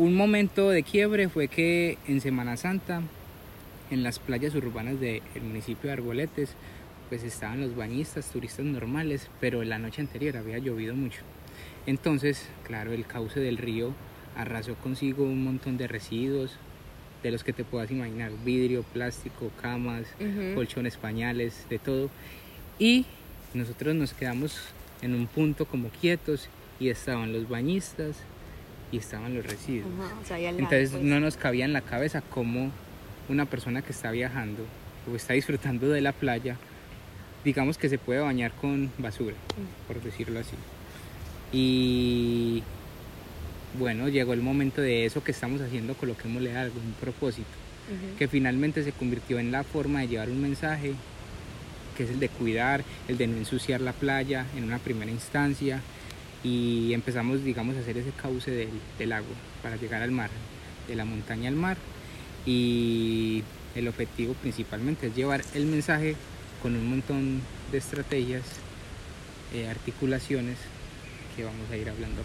un momento de quiebre fue que en Semana Santa, en las playas urbanas del municipio de Arboletes, pues estaban los bañistas, turistas normales, pero la noche anterior había llovido mucho. Entonces, claro, el cauce del río arrasó consigo un montón de residuos, de los que te puedas imaginar, vidrio, plástico, camas, Ujú. colchones, pañales, de todo. Y nosotros nos quedamos en un punto como quietos y estaban los bañistas y estaban los residuos. Ajá, o sea, ahí al lado, Entonces pues. no nos cabía en la cabeza cómo una persona que está viajando o está disfrutando de la playa, digamos que se puede bañar con basura, por decirlo así. Y bueno, llegó el momento de eso que estamos haciendo, coloquémosle algo, un propósito, Ujú. que finalmente se convirtió en la forma de llevar un mensaje, que es el de cuidar, el de no ensuciar la playa en una primera instancia, y empezamos, digamos, a hacer ese cauce del, del agua para llegar al mar, de la montaña al mar, y el objetivo principalmente es llevar el mensaje con un montón de estrategias, eh, articulaciones que vamos a ir hablando.